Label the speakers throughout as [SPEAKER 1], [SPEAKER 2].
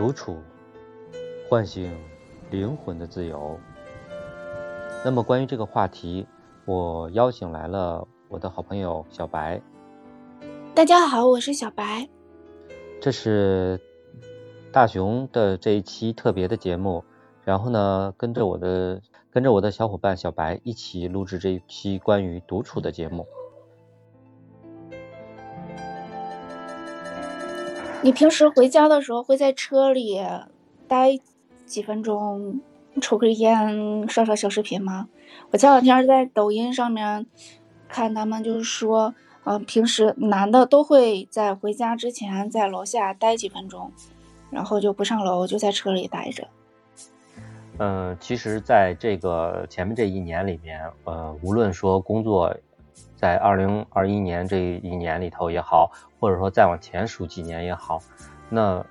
[SPEAKER 1] 独处，唤醒灵魂的自由。那么，关于这个话题，我邀请来了我的好朋友小白。
[SPEAKER 2] 大家好，我是小白。
[SPEAKER 1] 这是大熊的这一期特别的节目，然后呢，跟着我的跟着我的小伙伴小白一起录制这一期关于独处的节目。
[SPEAKER 2] 你平时回家的时候会在车里待几分钟，抽根烟，刷刷小视频吗？我前两天在抖音上面看他们就是说，嗯，平时男的都会在回家之前在楼下待几分钟，然后就不上楼，就在车里待着。
[SPEAKER 1] 嗯，其实，在这个前面这一年里面，呃，无论说工作。在二零二一年这一年里头也好，或者说再往前数几年也好，那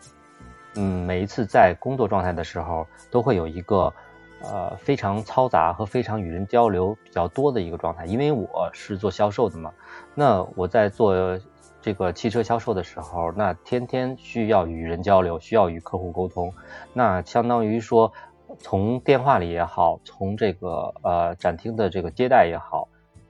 [SPEAKER 1] 嗯，每一次在工作状态的时候，都会有一个呃非常嘈杂和非常与人交流比较多的一个状态。因为我是做销售的嘛，那我在做这个汽车销售的时候，那天天需要与人交流，需要与客户沟通，那相当于说从电话里也好，从这个呃展厅的这个接待也好。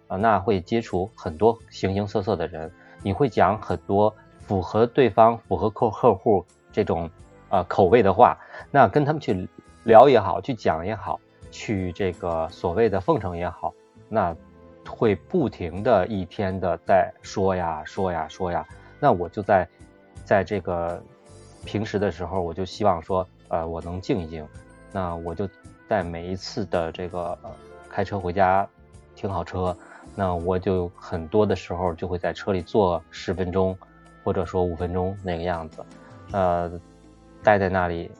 [SPEAKER 1] 啊，那会接触很多形形色色的人，你会讲很多符合对方、符合客客户这种呃口味的话，那跟他们去聊也好，去讲也好，去这个所谓的奉承也好，那会不停的一天的在说呀说呀说呀，那我就在在这个平时的时候，我就希望说，呃，我能静一静，那我就在每一次的这个呃开车回家，停好车。那我就很多的时候就会在车里坐十分钟，或者说五分钟那个样子，呃，待在那里，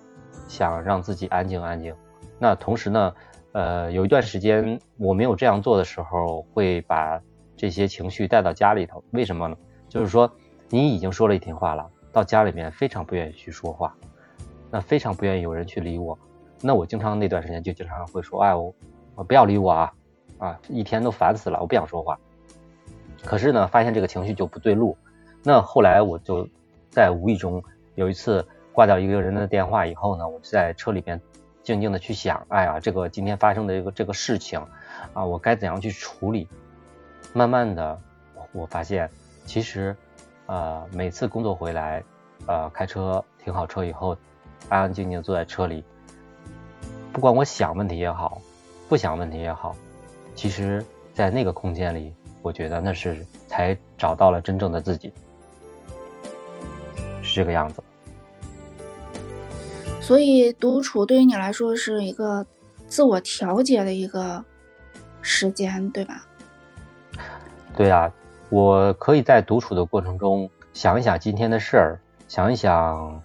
[SPEAKER 1] 想让自己安静安静。那同时呢，呃，有一段时间我没有这样做的时候，会把这些情绪带到家里头。为什么呢？就是说你已经说了一天话了，到家里面非常不愿意去说话，那非常不愿意有人去理我。那我经常那段时间就经常会说，哎，我我不要理我啊。啊，一天都烦死了，我不想说话。可是呢，发现这个情绪就不对路。那后来我就在无意中有一次挂掉一个人的电话以后呢，我就在车里边静静的去想，哎呀，这个今天发生的这个这个事情啊，我该怎样去处理？慢慢的，我发现其实，呃，每次工作回来，呃，开车停好车以后，安安静静坐在车里，不管我想问题也好，不想问题也好。其实，在那个空间里，我觉得那是才找到了真正的自己，是这个样子。
[SPEAKER 2] 所以，独处对于你来说是一个自我调节的一个时间，对吧？
[SPEAKER 1] 对啊，我可以在独处的过程中想一想今天的事儿，想一想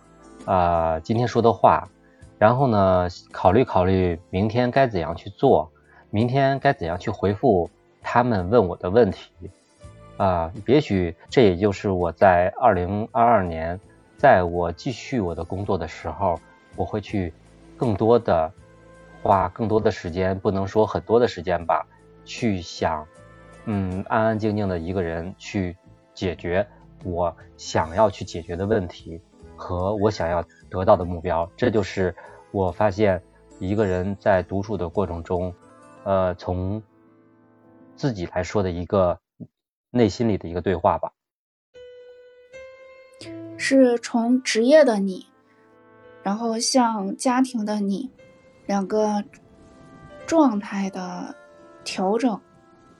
[SPEAKER 1] 啊今天说的话，然后呢，考虑考虑明天该怎样去做。明天该怎样去回复他们问我的问题啊？也许这也就是我在二零二二年，在我继续我的工作的时候，我会去更多的花更多的时间，不能说很多的时间吧，去想，嗯，安安静静的一个人去解决我想要去解决的问题和我想要得到的目标。这就是我发现一个人在独处的过程中。呃，从自己来说的一个内心里的一个对话吧，
[SPEAKER 2] 是从职业的你，然后向家庭的你，两个状态的调整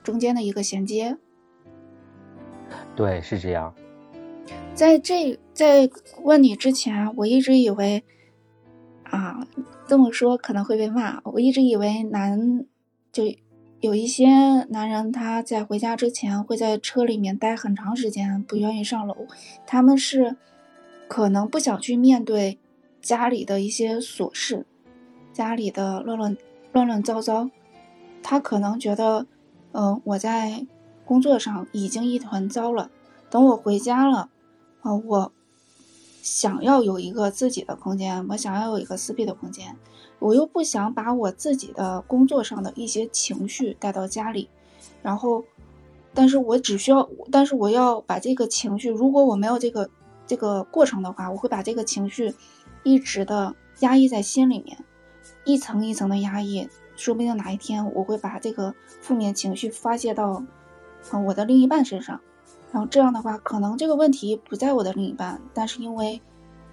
[SPEAKER 2] 中间的一个衔接。
[SPEAKER 1] 对，是这样。
[SPEAKER 2] 在这在问你之前，我一直以为啊，这么说可能会被骂。我一直以为男。就有一些男人，他在回家之前会在车里面待很长时间，不愿意上楼。他们是可能不想去面对家里的一些琐事，家里的乱乱乱乱糟糟。他可能觉得，嗯，我在工作上已经一团糟了，等我回家了，啊，我想要有一个自己的空间，我想要有一个私密的空间。我又不想把我自己的工作上的一些情绪带到家里，然后，但是我只需要，但是我要把这个情绪，如果我没有这个这个过程的话，我会把这个情绪一直的压抑在心里面，一层一层的压抑，说不定哪一天我会把这个负面情绪发泄到，我的另一半身上，然后这样的话，可能这个问题不在我的另一半，但是因为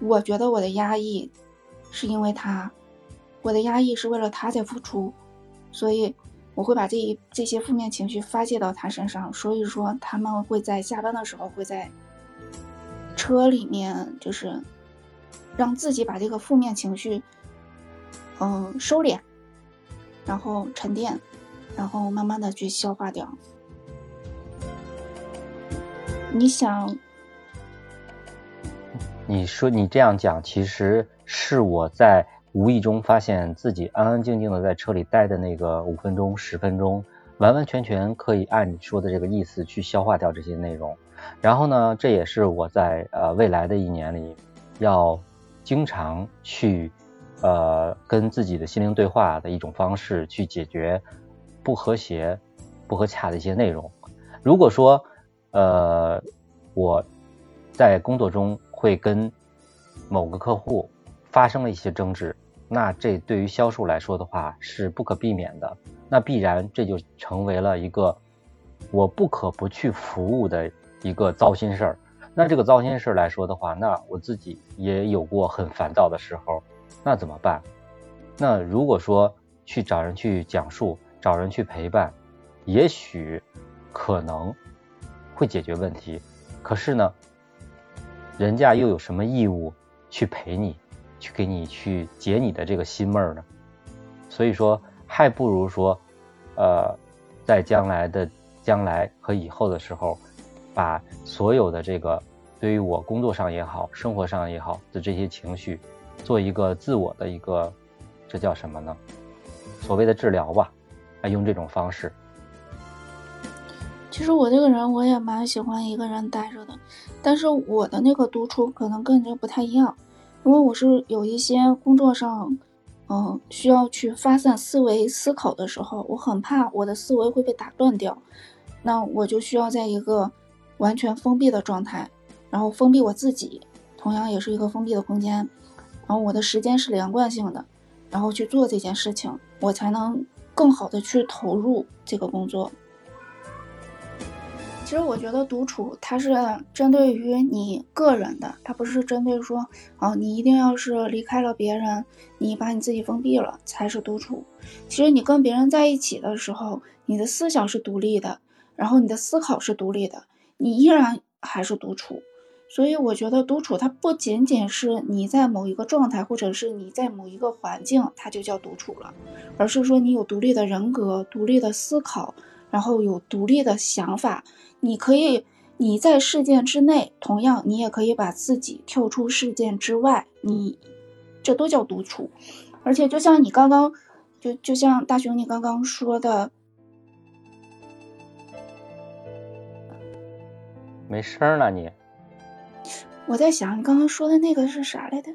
[SPEAKER 2] 我觉得我的压抑是因为他，我的压抑是为了他在付出，所以。我会把这一这些负面情绪发泄到他身上，所以说他们会在下班的时候会在车里面，就是让自己把这个负面情绪，嗯，收敛，然后沉淀，然后慢慢的去消化掉。你想，
[SPEAKER 1] 你说你这样讲，其实是我在。无意中发现自己安安静静的在车里待的那个五分钟、十分钟，完完全全可以按你说的这个意思去消化掉这些内容。然后呢，这也是我在呃未来的一年里要经常去呃跟自己的心灵对话的一种方式，去解决不和谐、不和洽的一些内容。如果说呃我在工作中会跟某个客户发生了一些争执。那这对于销售来说的话是不可避免的，那必然这就成为了一个我不可不去服务的一个糟心事儿。那这个糟心事儿来说的话，那我自己也有过很烦躁的时候，那怎么办？那如果说去找人去讲述，找人去陪伴，也许可能会解决问题。可是呢，人家又有什么义务去陪你？去给你去解你的这个心闷呢，所以说还不如说，呃，在将来的将来和以后的时候，把所有的这个对于我工作上也好，生活上也好的这些情绪，做一个自我的一个，这叫什么呢？所谓的治疗吧，啊，用这种方式。
[SPEAKER 2] 其实我这个人我也蛮喜欢一个人待着的，但是我的那个独处可能跟人不太一样。因为我是有一些工作上，嗯，需要去发散思维思考的时候，我很怕我的思维会被打断掉，那我就需要在一个完全封闭的状态，然后封闭我自己，同样也是一个封闭的空间，然后我的时间是连贯性的，然后去做这件事情，我才能更好的去投入这个工作。其实我觉得独处它是针对于你个人的，它不是针对说，哦，你一定要是离开了别人，你把你自己封闭了才是独处。其实你跟别人在一起的时候，你的思想是独立的，然后你的思考是独立的，你依然还是独处。所以我觉得独处它不仅仅是你在某一个状态，或者是你在某一个环境，它就叫独处了，而是说你有独立的人格、独立的思考，然后有独立的想法。你可以，你在事件之内，同样你也可以把自己跳出事件之外，你这都叫独处。而且就像你刚刚，就就像大雄你刚刚说的，
[SPEAKER 1] 没声了你。
[SPEAKER 2] 我在想你刚刚说的那个是啥来的？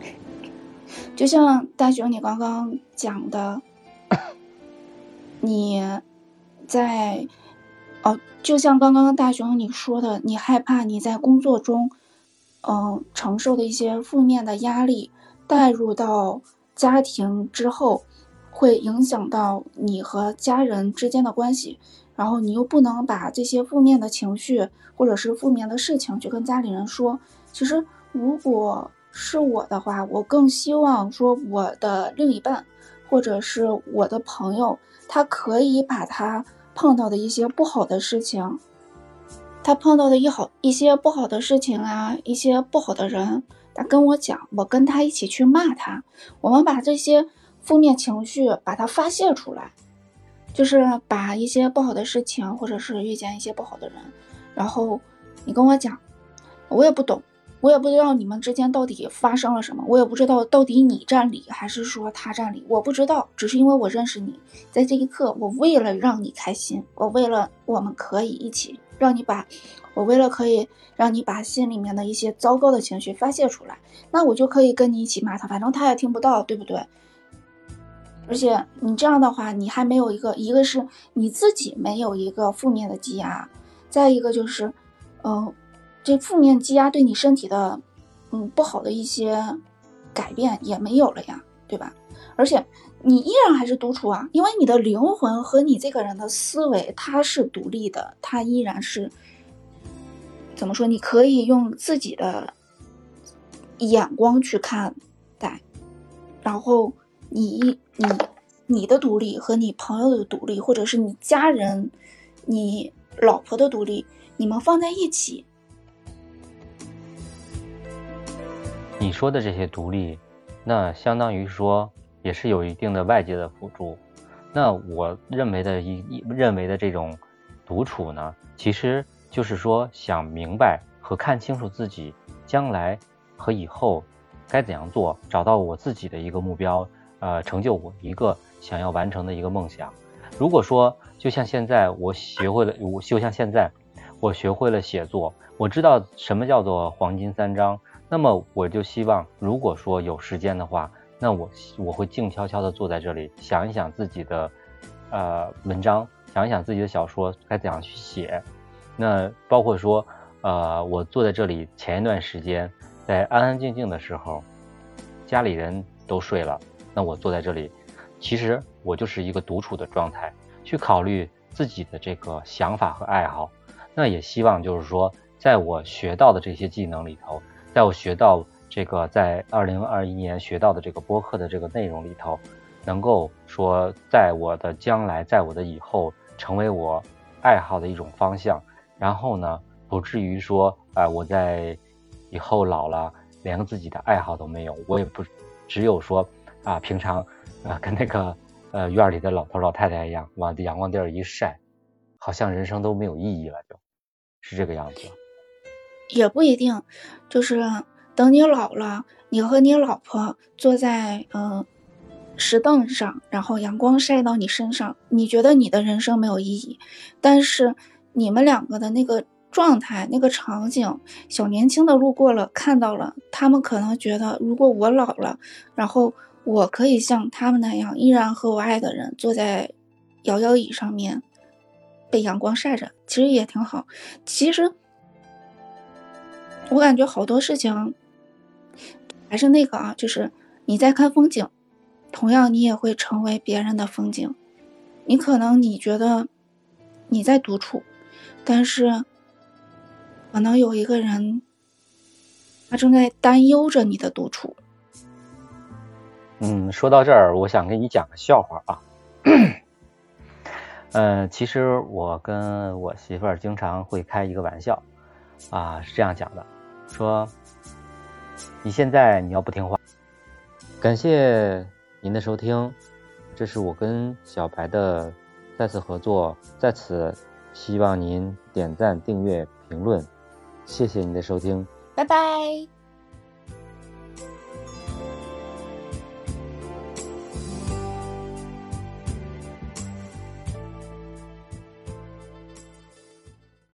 [SPEAKER 2] 就像大雄你刚刚讲的，你在。哦，就像刚刚大雄你说的，你害怕你在工作中，嗯，承受的一些负面的压力带入到家庭之后，会影响到你和家人之间的关系，然后你又不能把这些负面的情绪或者是负面的事情去跟家里人说。其实，如果是我的话，我更希望说我的另一半或者是我的朋友，他可以把他。碰到的一些不好的事情，他碰到的一好一些不好的事情啊，一些不好的人，他跟我讲，我跟他一起去骂他，我们把这些负面情绪把它发泄出来，就是把一些不好的事情，或者是遇见一些不好的人，然后你跟我讲，我也不懂。我也不知道你们之间到底发生了什么，我也不知道到底你占理还是说他占理，我不知道，只是因为我认识你，在这一刻，我为了让你开心，我为了我们可以一起让你把，我为了可以让你把心里面的一些糟糕的情绪发泄出来，那我就可以跟你一起骂他，反正他也听不到，对不对？而且你这样的话，你还没有一个，一个是你自己没有一个负面的积压，再一个就是，嗯。这负面积压对你身体的嗯不好的一些改变也没有了呀，对吧？而且你依然还是独处啊，因为你的灵魂和你这个人的思维它是独立的，它依然是怎么说？你可以用自己的眼光去看待，然后你你你的独立和你朋友的独立，或者是你家人、你老婆的独立，你们放在一起。
[SPEAKER 1] 你说的这些独立，那相当于说也是有一定的外界的辅助。那我认为的一认为的这种独处呢，其实就是说想明白和看清楚自己将来和以后该怎样做，找到我自己的一个目标，呃，成就我一个想要完成的一个梦想。如果说就像现在我学会了，我就像现在我学会了写作，我知道什么叫做黄金三章。那么我就希望，如果说有时间的话，那我我会静悄悄地坐在这里，想一想自己的呃文章，想一想自己的小说该怎样去写。那包括说，呃，我坐在这里，前一段时间在安安静静的时候，家里人都睡了，那我坐在这里，其实我就是一个独处的状态，去考虑自己的这个想法和爱好。那也希望就是说，在我学到的这些技能里头。在我学到这个，在二零二一年学到的这个播客的这个内容里头，能够说，在我的将来，在我的以后，成为我爱好的一种方向。然后呢，不至于说，啊，我在以后老了，连个自己的爱好都没有。我也不只有说，啊，平常啊，跟那个呃院里的老头老太太一样，往阳光地儿一晒，好像人生都没有意义了，就是这个样子。
[SPEAKER 2] 也不一定，就是等你老了，你和你老婆坐在嗯石凳上，然后阳光晒到你身上，你觉得你的人生没有意义，但是你们两个的那个状态、那个场景，小年轻的路过了看到了，他们可能觉得，如果我老了，然后我可以像他们那样，依然和我爱的人坐在摇摇椅上面，被阳光晒着，其实也挺好。其实。我感觉好多事情还是那个啊，就是你在看风景，同样你也会成为别人的风景。你可能你觉得你在独处，但是可能有一个人他正在担忧着你的独处。
[SPEAKER 1] 嗯，说到这儿，我想给你讲个笑话啊。嗯，其实我跟我媳妇儿经常会开一个玩笑啊，是这样讲的。说，你现在你要不听话。感谢您的收听，这是我跟小白的再次合作，在此希望您点赞、订阅、评论，谢谢您的收听，
[SPEAKER 2] 拜拜。